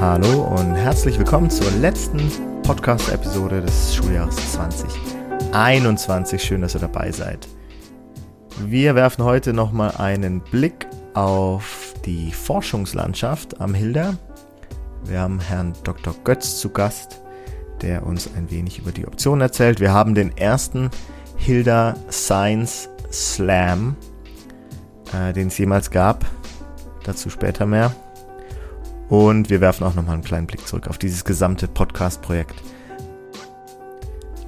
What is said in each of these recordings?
Hallo und herzlich willkommen zur letzten Podcast-Episode des Schuljahres 2021. Schön, dass ihr dabei seid. Wir werfen heute nochmal einen Blick auf die Forschungslandschaft am Hilda. Wir haben Herrn Dr. Götz zu Gast, der uns ein wenig über die Optionen erzählt. Wir haben den ersten Hilda Science Slam, äh, den es jemals gab. Dazu später mehr. Und wir werfen auch nochmal einen kleinen Blick zurück auf dieses gesamte Podcast-Projekt.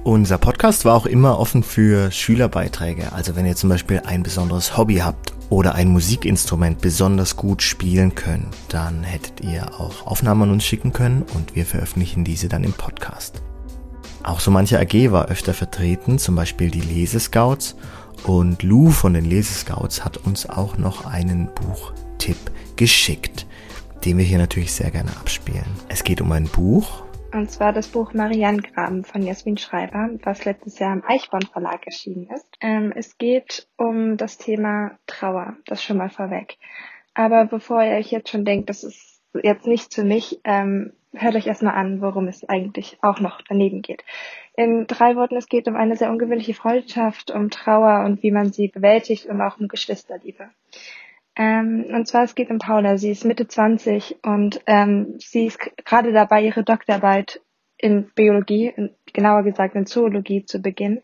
Unser Podcast war auch immer offen für Schülerbeiträge. Also wenn ihr zum Beispiel ein besonderes Hobby habt oder ein Musikinstrument besonders gut spielen könnt, dann hättet ihr auch Aufnahmen an uns schicken können und wir veröffentlichen diese dann im Podcast. Auch so manche AG war öfter vertreten, zum Beispiel die Lesescouts. Und Lou von den Lesescouts hat uns auch noch einen Buchtipp geschickt den wir hier natürlich sehr gerne abspielen. Es geht um ein Buch. Und zwar das Buch Marianengraben von Jasmin Schreiber, was letztes Jahr im Eichborn Verlag erschienen ist. Ähm, es geht um das Thema Trauer, das schon mal vorweg. Aber bevor ihr euch jetzt schon denkt, das ist jetzt nicht für mich, ähm, hört euch erstmal an, worum es eigentlich auch noch daneben geht. In drei Worten, es geht um eine sehr ungewöhnliche Freundschaft, um Trauer und wie man sie bewältigt und auch um Geschwisterliebe. Ähm, und zwar es geht um Paula. Sie ist Mitte 20 und ähm, sie ist gerade dabei, ihre Doktorarbeit in Biologie, in, genauer gesagt in Zoologie zu beginnen,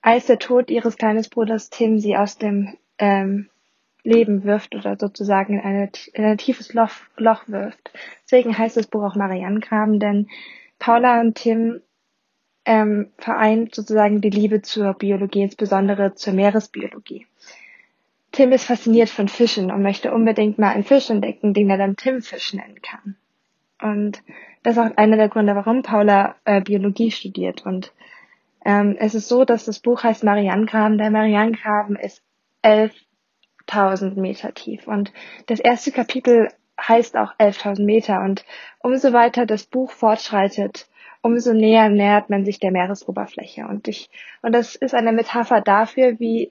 als der Tod ihres kleinen Bruders Tim sie aus dem ähm, Leben wirft oder sozusagen in, eine, in ein tiefes Loch, Loch wirft. Deswegen heißt das Buch auch Marianengraben, denn Paula und Tim ähm, vereint sozusagen die Liebe zur Biologie, insbesondere zur Meeresbiologie. Tim ist fasziniert von Fischen und möchte unbedingt mal einen Fisch entdecken, den er dann Tim-Fisch nennen kann. Und das ist auch einer der Gründe, warum Paula äh, Biologie studiert. Und ähm, es ist so, dass das Buch heißt Marianengraben. Der Marianengraben ist 11.000 Meter tief. Und das erste Kapitel heißt auch 11.000 Meter. Und umso weiter das Buch fortschreitet, umso näher nähert man sich der Meeresoberfläche. Und ich, und das ist eine Metapher dafür, wie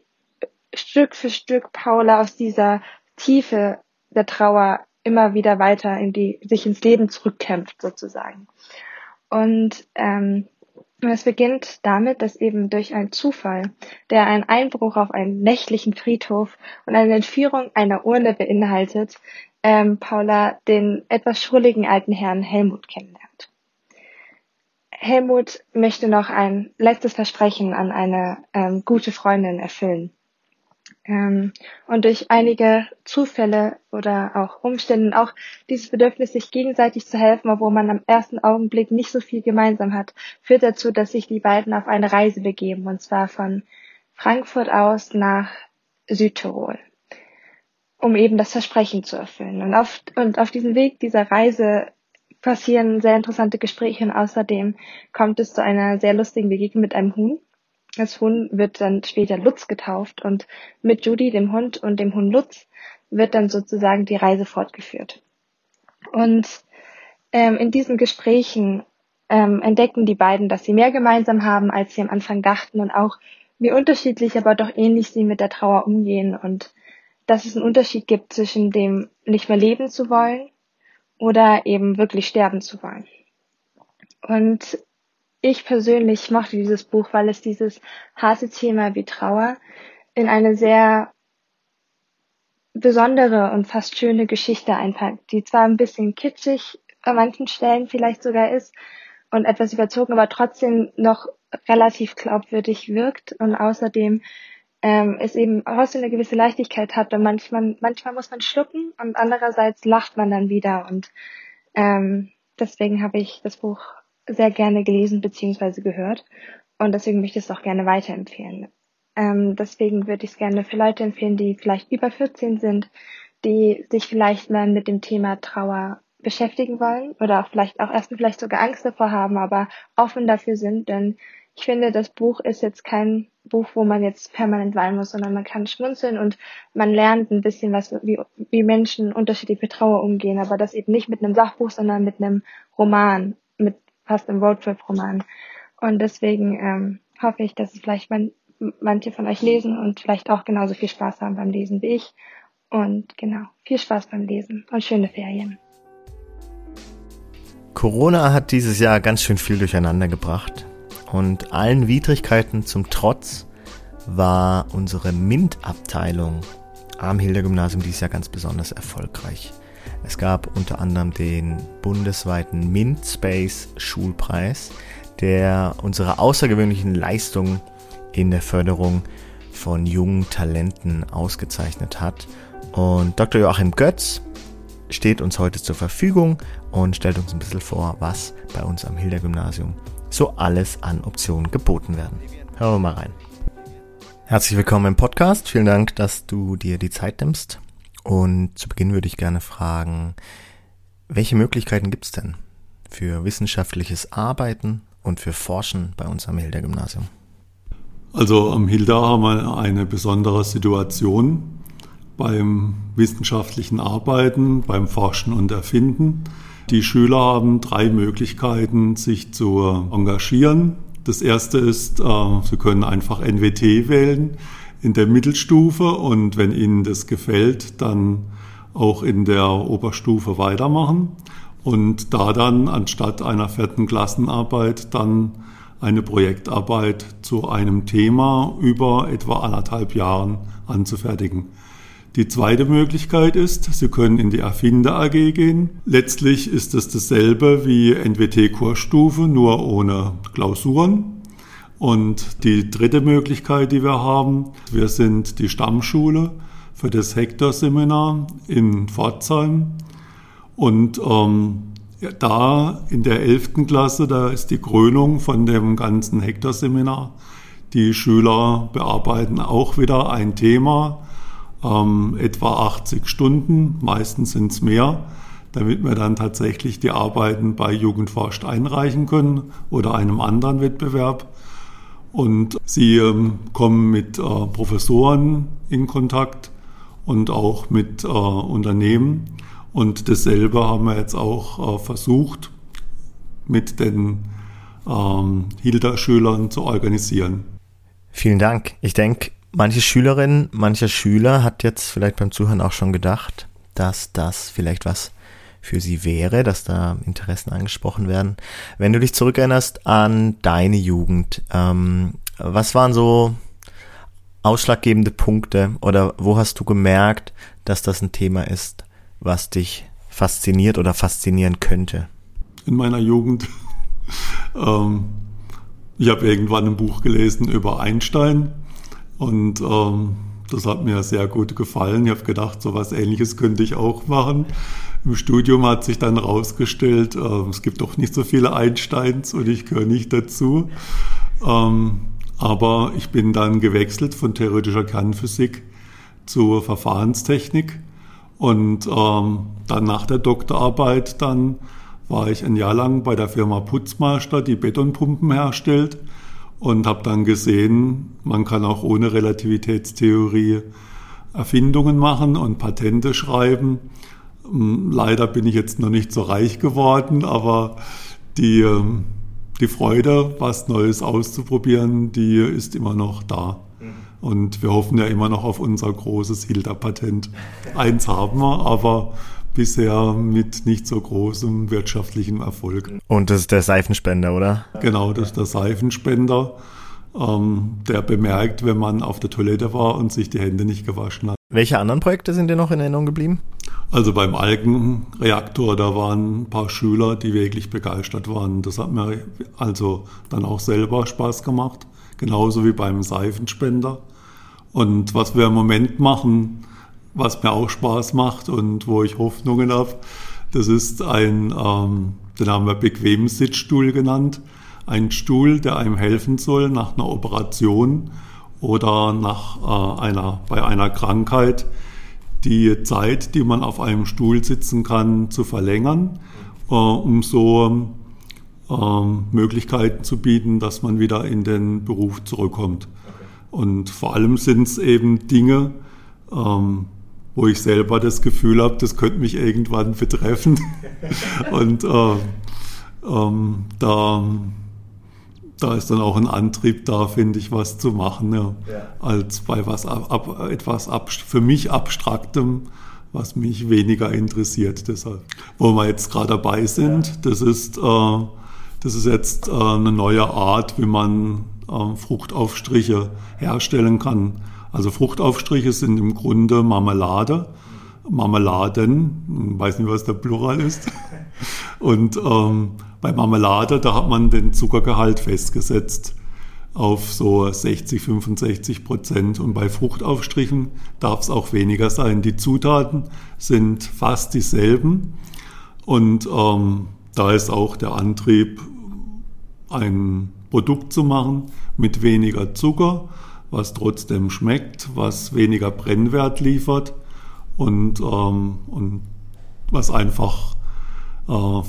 Stück für Stück Paula aus dieser Tiefe der Trauer immer wieder weiter in die, sich ins Leben zurückkämpft sozusagen. Und ähm, es beginnt damit, dass eben durch einen Zufall, der einen Einbruch auf einen nächtlichen Friedhof und eine Entführung einer Urne beinhaltet, ähm, Paula den etwas schrulligen alten Herrn Helmut kennenlernt. Helmut möchte noch ein letztes Versprechen an eine ähm, gute Freundin erfüllen. Ähm, und durch einige Zufälle oder auch Umstände, auch dieses Bedürfnis, sich gegenseitig zu helfen, obwohl man am ersten Augenblick nicht so viel gemeinsam hat, führt dazu, dass sich die beiden auf eine Reise begeben, und zwar von Frankfurt aus nach Südtirol, um eben das Versprechen zu erfüllen. Und auf, und auf diesem Weg dieser Reise passieren sehr interessante Gespräche und außerdem kommt es zu einer sehr lustigen Begegnung mit einem Huhn, das Huhn wird dann später Lutz getauft und mit Judy, dem Hund und dem Hund Lutz wird dann sozusagen die Reise fortgeführt. Und ähm, in diesen Gesprächen ähm, entdecken die beiden, dass sie mehr gemeinsam haben, als sie am Anfang dachten und auch wie unterschiedlich, aber doch ähnlich sie mit der Trauer umgehen und dass es einen Unterschied gibt zwischen dem nicht mehr leben zu wollen oder eben wirklich sterben zu wollen. Und ich persönlich mochte dieses Buch, weil es dieses harte Thema wie Trauer in eine sehr besondere und fast schöne Geschichte einpackt, die zwar ein bisschen kitschig an manchen Stellen vielleicht sogar ist und etwas überzogen, aber trotzdem noch relativ glaubwürdig wirkt. Und außerdem ähm, es eben trotzdem eine gewisse Leichtigkeit hat und manchmal, manchmal muss man schlucken und andererseits lacht man dann wieder. Und ähm, deswegen habe ich das Buch sehr gerne gelesen bzw. gehört und deswegen möchte ich es auch gerne weiterempfehlen. Ähm, deswegen würde ich es gerne für Leute empfehlen, die vielleicht über 14 sind, die sich vielleicht mal mit dem Thema Trauer beschäftigen wollen oder auch vielleicht auch erstmal vielleicht sogar Angst davor haben, aber offen dafür sind, denn ich finde, das Buch ist jetzt kein Buch, wo man jetzt permanent weinen muss, sondern man kann schmunzeln und man lernt ein bisschen was, wie, wie Menschen unterschiedlich mit Trauer umgehen, aber das eben nicht mit einem Sachbuch, sondern mit einem Roman, fast im Roadtrip-Roman. Und deswegen ähm, hoffe ich, dass es vielleicht man, manche von euch lesen und vielleicht auch genauso viel Spaß haben beim Lesen wie ich. Und genau, viel Spaß beim Lesen und schöne Ferien. Corona hat dieses Jahr ganz schön viel durcheinander gebracht. Und allen Widrigkeiten zum Trotz war unsere MINT-Abteilung am Hilder-Gymnasium dieses Jahr ganz besonders erfolgreich. Es gab unter anderem den bundesweiten MINT Space Schulpreis, der unsere außergewöhnlichen Leistungen in der Förderung von jungen Talenten ausgezeichnet hat. Und Dr. Joachim Götz steht uns heute zur Verfügung und stellt uns ein bisschen vor, was bei uns am Hilder-Gymnasium so alles an Optionen geboten werden. Hören wir mal rein. Herzlich willkommen im Podcast. Vielen Dank, dass du dir die Zeit nimmst. Und zu Beginn würde ich gerne fragen, welche Möglichkeiten gibt es denn für wissenschaftliches Arbeiten und für Forschen bei uns am Hilder Gymnasium? Also am Hilda haben wir eine besondere Situation beim wissenschaftlichen Arbeiten, beim Forschen und Erfinden. Die Schüler haben drei Möglichkeiten, sich zu engagieren. Das erste ist, äh, sie können einfach NWT wählen in der Mittelstufe und wenn ihnen das gefällt, dann auch in der Oberstufe weitermachen und da dann anstatt einer vierten Klassenarbeit dann eine Projektarbeit zu einem Thema über etwa anderthalb Jahren anzufertigen. Die zweite Möglichkeit ist, Sie können in die Erfinder AG gehen. Letztlich ist es dasselbe wie NWT-Kursstufe, nur ohne Klausuren. Und die dritte Möglichkeit, die wir haben, wir sind die Stammschule für das Hector-Seminar in Pforzheim. Und ähm, da in der 11. Klasse, da ist die Krönung von dem ganzen Hektar-Seminar. Die Schüler bearbeiten auch wieder ein Thema, ähm, etwa 80 Stunden, meistens sind es mehr, damit wir dann tatsächlich die Arbeiten bei Jugendforscht einreichen können oder einem anderen Wettbewerb. Und sie ähm, kommen mit äh, Professoren in Kontakt und auch mit äh, Unternehmen und dasselbe haben wir jetzt auch äh, versucht mit den ähm, Hilda-Schülern zu organisieren. Vielen Dank. Ich denke, manche Schülerin, mancher Schüler hat jetzt vielleicht beim Zuhören auch schon gedacht, dass das vielleicht was für sie wäre, dass da Interessen angesprochen werden. Wenn du dich zurückerinnerst an deine Jugend, ähm, was waren so ausschlaggebende Punkte oder wo hast du gemerkt, dass das ein Thema ist, was dich fasziniert oder faszinieren könnte? In meiner Jugend. ähm, ich habe irgendwann ein Buch gelesen über Einstein und ähm, das hat mir sehr gut gefallen. Ich habe gedacht, so was Ähnliches könnte ich auch machen. Im Studium hat sich dann herausgestellt, äh, es gibt doch nicht so viele Einsteins und ich gehöre nicht dazu. Ähm, aber ich bin dann gewechselt von theoretischer Kernphysik zur Verfahrenstechnik und ähm, dann nach der Doktorarbeit dann war ich ein Jahr lang bei der Firma Putzmaster, die Betonpumpen herstellt und habe dann gesehen, man kann auch ohne Relativitätstheorie Erfindungen machen und Patente schreiben. Hm, leider bin ich jetzt noch nicht so reich geworden, aber die, ähm, die Freude, was Neues auszuprobieren, die ist immer noch da. Und wir hoffen ja immer noch auf unser großes Hilda-Patent. Eins haben wir, aber bisher mit nicht so großem wirtschaftlichem Erfolg. Und das ist der Seifenspender, oder? Genau, das ist der Seifenspender, ähm, der bemerkt, wenn man auf der Toilette war und sich die Hände nicht gewaschen hat. Welche anderen Projekte sind dir noch in Erinnerung geblieben? Also beim Algenreaktor, da waren ein paar Schüler, die wirklich begeistert waren. Das hat mir also dann auch selber Spaß gemacht, genauso wie beim Seifenspender. Und was wir im Moment machen, was mir auch Spaß macht und wo ich Hoffnungen habe, das ist ein, ähm, den haben wir bequemen Sitzstuhl genannt. Ein Stuhl, der einem helfen soll nach einer Operation oder nach äh, einer, bei einer Krankheit, die Zeit, die man auf einem Stuhl sitzen kann, zu verlängern, äh, um so äh, Möglichkeiten zu bieten, dass man wieder in den Beruf zurückkommt. Und vor allem sind es eben Dinge, ähm, wo ich selber das Gefühl habe, das könnte mich irgendwann betreffen. Und äh, ähm, da, da ist dann auch ein Antrieb da, finde ich, was zu machen, ja, ja. als bei was ab, etwas ab, für mich abstraktem, was mich weniger interessiert. Deshalb, wo wir jetzt gerade dabei sind, das ist, äh, das ist jetzt äh, eine neue Art, wie man äh, Fruchtaufstriche herstellen kann. Also Fruchtaufstriche sind im Grunde Marmelade, Marmeladen, weiß nicht, was der Plural ist. Und ähm, bei Marmelade, da hat man den Zuckergehalt festgesetzt auf so 60, 65 Prozent. Und bei Fruchtaufstrichen darf es auch weniger sein. Die Zutaten sind fast dieselben. Und ähm, da ist auch der Antrieb, ein Produkt zu machen mit weniger Zucker, was trotzdem schmeckt, was weniger Brennwert liefert und, ähm, und was einfach äh,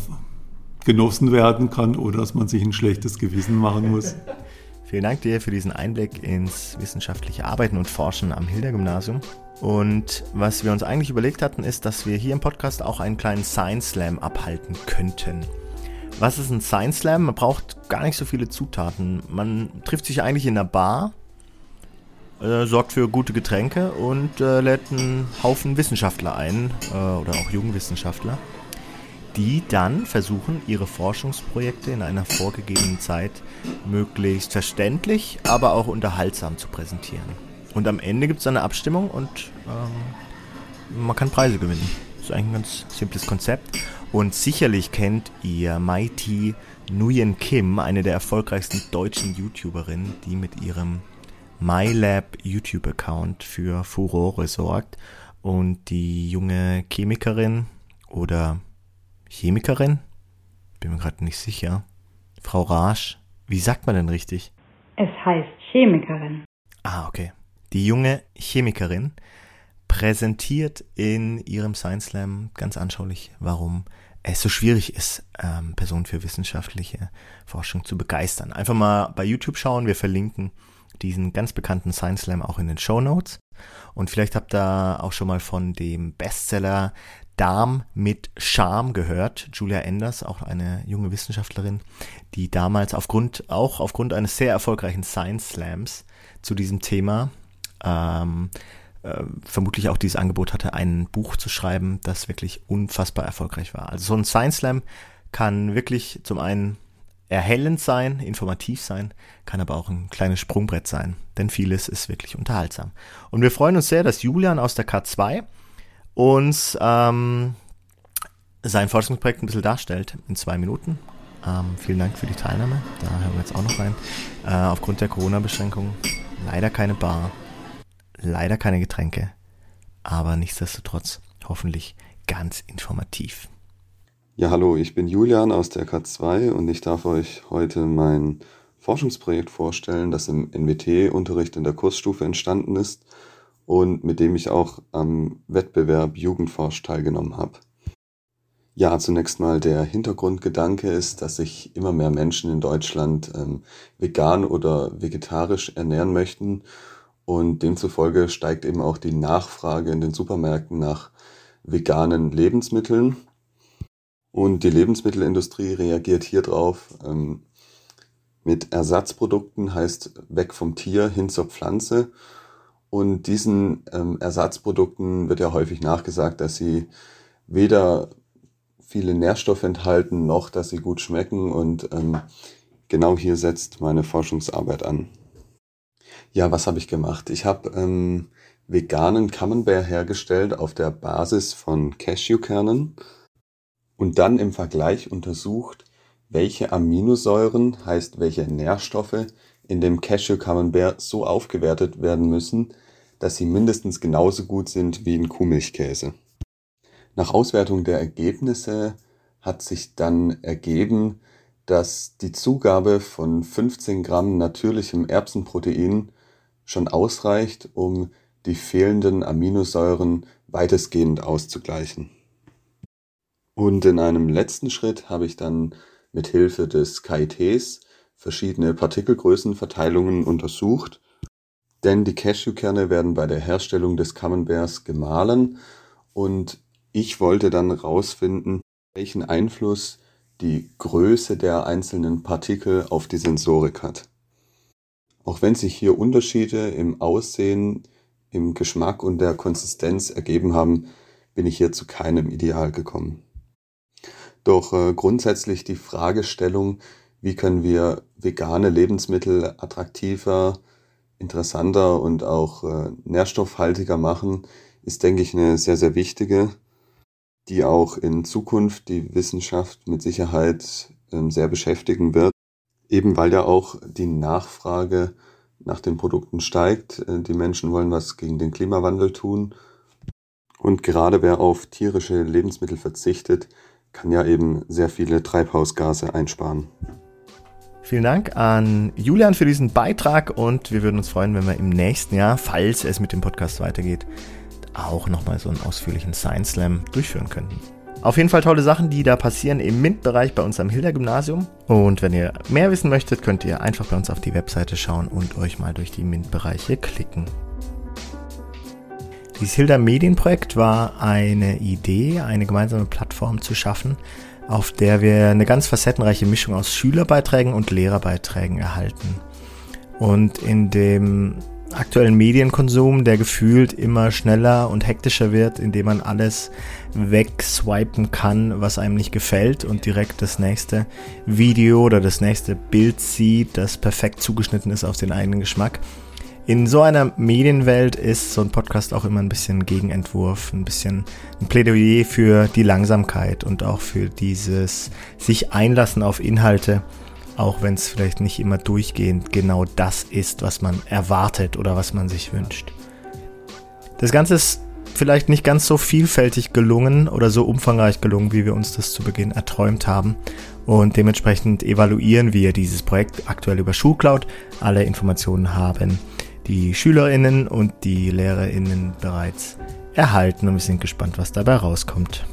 genossen werden kann, oder dass man sich ein schlechtes Gewissen machen muss. Vielen Dank dir für diesen Einblick ins wissenschaftliche Arbeiten und Forschen am Hilder-Gymnasium. Und was wir uns eigentlich überlegt hatten, ist, dass wir hier im Podcast auch einen kleinen Science Slam abhalten könnten. Was ist ein Science Slam? Man braucht gar nicht so viele Zutaten. Man trifft sich eigentlich in einer Bar, äh, sorgt für gute Getränke und äh, lädt einen Haufen Wissenschaftler ein äh, oder auch Jungwissenschaftler die dann versuchen, ihre Forschungsprojekte in einer vorgegebenen Zeit möglichst verständlich, aber auch unterhaltsam zu präsentieren. Und am Ende gibt es eine Abstimmung und ähm, man kann Preise gewinnen. Das ist eigentlich ein ganz simples Konzept. Und sicherlich kennt ihr Mighty Nguyen Kim, eine der erfolgreichsten deutschen YouTuberinnen, die mit ihrem MyLab YouTube-Account für Furore sorgt. Und die junge Chemikerin oder Chemikerin? Bin mir gerade nicht sicher. Frau Rasch, wie sagt man denn richtig? Es heißt Chemikerin. Ah, okay. Die junge Chemikerin präsentiert in ihrem Science Slam ganz anschaulich, warum es so schwierig ist, ähm, Personen für wissenschaftliche Forschung zu begeistern. Einfach mal bei YouTube schauen, wir verlinken diesen ganz bekannten Science Slam auch in den Show Notes. Und vielleicht habt ihr auch schon mal von dem Bestseller Darm mit Charme gehört. Julia Enders, auch eine junge Wissenschaftlerin, die damals aufgrund, auch aufgrund eines sehr erfolgreichen Science Slams zu diesem Thema ähm, äh, vermutlich auch dieses Angebot hatte, ein Buch zu schreiben, das wirklich unfassbar erfolgreich war. Also so ein Science Slam kann wirklich zum einen erhellend sein, informativ sein, kann aber auch ein kleines Sprungbrett sein, denn vieles ist wirklich unterhaltsam. Und wir freuen uns sehr, dass Julian aus der K2 uns ähm, sein Forschungsprojekt ein bisschen darstellt in zwei Minuten. Ähm, vielen Dank für die Teilnahme. Da hören wir jetzt auch noch rein. Äh, aufgrund der Corona-Beschränkungen leider keine Bar, leider keine Getränke, aber nichtsdestotrotz hoffentlich ganz informativ. Ja, hallo, ich bin Julian aus der K2 und ich darf euch heute mein Forschungsprojekt vorstellen, das im NWT-Unterricht in der Kursstufe entstanden ist und mit dem ich auch am Wettbewerb Jugendforsch teilgenommen habe. Ja, zunächst mal der Hintergrundgedanke ist, dass sich immer mehr Menschen in Deutschland ähm, vegan oder vegetarisch ernähren möchten und demzufolge steigt eben auch die Nachfrage in den Supermärkten nach veganen Lebensmitteln. Und die Lebensmittelindustrie reagiert hier drauf ähm, mit Ersatzprodukten, heißt weg vom Tier hin zur Pflanze und diesen ähm, Ersatzprodukten wird ja häufig nachgesagt, dass sie weder viele Nährstoffe enthalten, noch dass sie gut schmecken. Und ähm, genau hier setzt meine Forschungsarbeit an. Ja, was habe ich gemacht? Ich habe ähm, veganen Camembert hergestellt auf der Basis von Cashewkernen und dann im Vergleich untersucht, welche Aminosäuren, heißt welche Nährstoffe, in dem Cashew Camembert so aufgewertet werden müssen, dass sie mindestens genauso gut sind wie in Kuhmilchkäse. Nach Auswertung der Ergebnisse hat sich dann ergeben, dass die Zugabe von 15 Gramm natürlichem Erbsenprotein schon ausreicht, um die fehlenden Aminosäuren weitestgehend auszugleichen. Und in einem letzten Schritt habe ich dann mit Hilfe des KITs verschiedene Partikelgrößenverteilungen untersucht denn die Cashewkerne werden bei der Herstellung des Camemberts gemahlen und ich wollte dann herausfinden, welchen Einfluss die Größe der einzelnen Partikel auf die Sensorik hat. Auch wenn sich hier Unterschiede im Aussehen, im Geschmack und der Konsistenz ergeben haben, bin ich hier zu keinem Ideal gekommen. Doch äh, grundsätzlich die Fragestellung, wie können wir vegane Lebensmittel attraktiver, interessanter und auch äh, nährstoffhaltiger machen, ist, denke ich, eine sehr, sehr wichtige, die auch in Zukunft die Wissenschaft mit Sicherheit ähm, sehr beschäftigen wird. Eben weil ja auch die Nachfrage nach den Produkten steigt. Äh, die Menschen wollen was gegen den Klimawandel tun. Und gerade wer auf tierische Lebensmittel verzichtet, kann ja eben sehr viele Treibhausgase einsparen. Vielen Dank an Julian für diesen Beitrag und wir würden uns freuen, wenn wir im nächsten Jahr, falls es mit dem Podcast weitergeht, auch nochmal so einen ausführlichen Science Slam durchführen könnten. Auf jeden Fall tolle Sachen, die da passieren im MINT-Bereich bei uns am Hilda-Gymnasium. Und wenn ihr mehr wissen möchtet, könnt ihr einfach bei uns auf die Webseite schauen und euch mal durch die MINT-Bereiche klicken. Dieses Hilda Medienprojekt war eine Idee, eine gemeinsame Plattform zu schaffen, auf der wir eine ganz facettenreiche Mischung aus Schülerbeiträgen und Lehrerbeiträgen erhalten. Und in dem aktuellen Medienkonsum, der gefühlt immer schneller und hektischer wird, indem man alles wegswipen kann, was einem nicht gefällt und direkt das nächste Video oder das nächste Bild sieht, das perfekt zugeschnitten ist auf den eigenen Geschmack, in so einer Medienwelt ist so ein Podcast auch immer ein bisschen Gegenentwurf, ein bisschen ein Plädoyer für die Langsamkeit und auch für dieses sich einlassen auf Inhalte, auch wenn es vielleicht nicht immer durchgehend genau das ist, was man erwartet oder was man sich wünscht. Das Ganze ist vielleicht nicht ganz so vielfältig gelungen oder so umfangreich gelungen, wie wir uns das zu Beginn erträumt haben. Und dementsprechend evaluieren wir dieses Projekt aktuell über Schulcloud. Alle Informationen haben die Schülerinnen und die Lehrerinnen bereits erhalten und wir sind gespannt, was dabei rauskommt.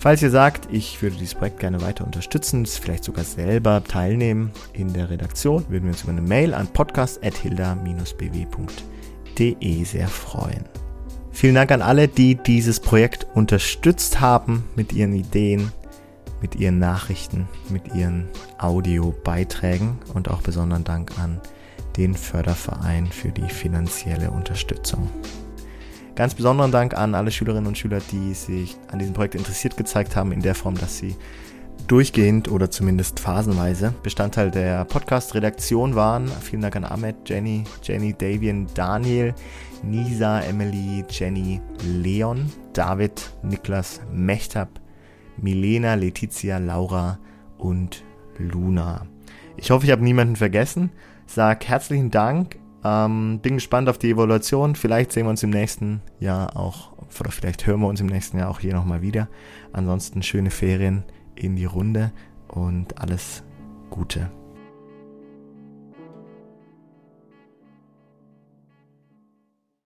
Falls ihr sagt, ich würde dieses Projekt gerne weiter unterstützen, vielleicht sogar selber teilnehmen in der Redaktion, würden wir uns über eine Mail an podcast.hilda-bw.de sehr freuen. Vielen Dank an alle, die dieses Projekt unterstützt haben mit ihren Ideen, mit ihren Nachrichten, mit ihren Audiobeiträgen und auch besonderen Dank an den Förderverein für die finanzielle Unterstützung. Ganz besonderen Dank an alle Schülerinnen und Schüler, die sich an diesem Projekt interessiert gezeigt haben, in der Form, dass sie durchgehend oder zumindest phasenweise Bestandteil der Podcast-Redaktion waren. Vielen Dank an Ahmed, Jenny, Jenny, Davian, Daniel, Nisa, Emily, Jenny, Leon, David, Niklas, Mechtab, Milena, Letizia, Laura und Luna. Ich hoffe, ich habe niemanden vergessen. Sag herzlichen Dank. Ähm, bin gespannt auf die Evaluation. Vielleicht sehen wir uns im nächsten Jahr auch, oder vielleicht hören wir uns im nächsten Jahr auch hier nochmal wieder. Ansonsten schöne Ferien in die Runde und alles Gute.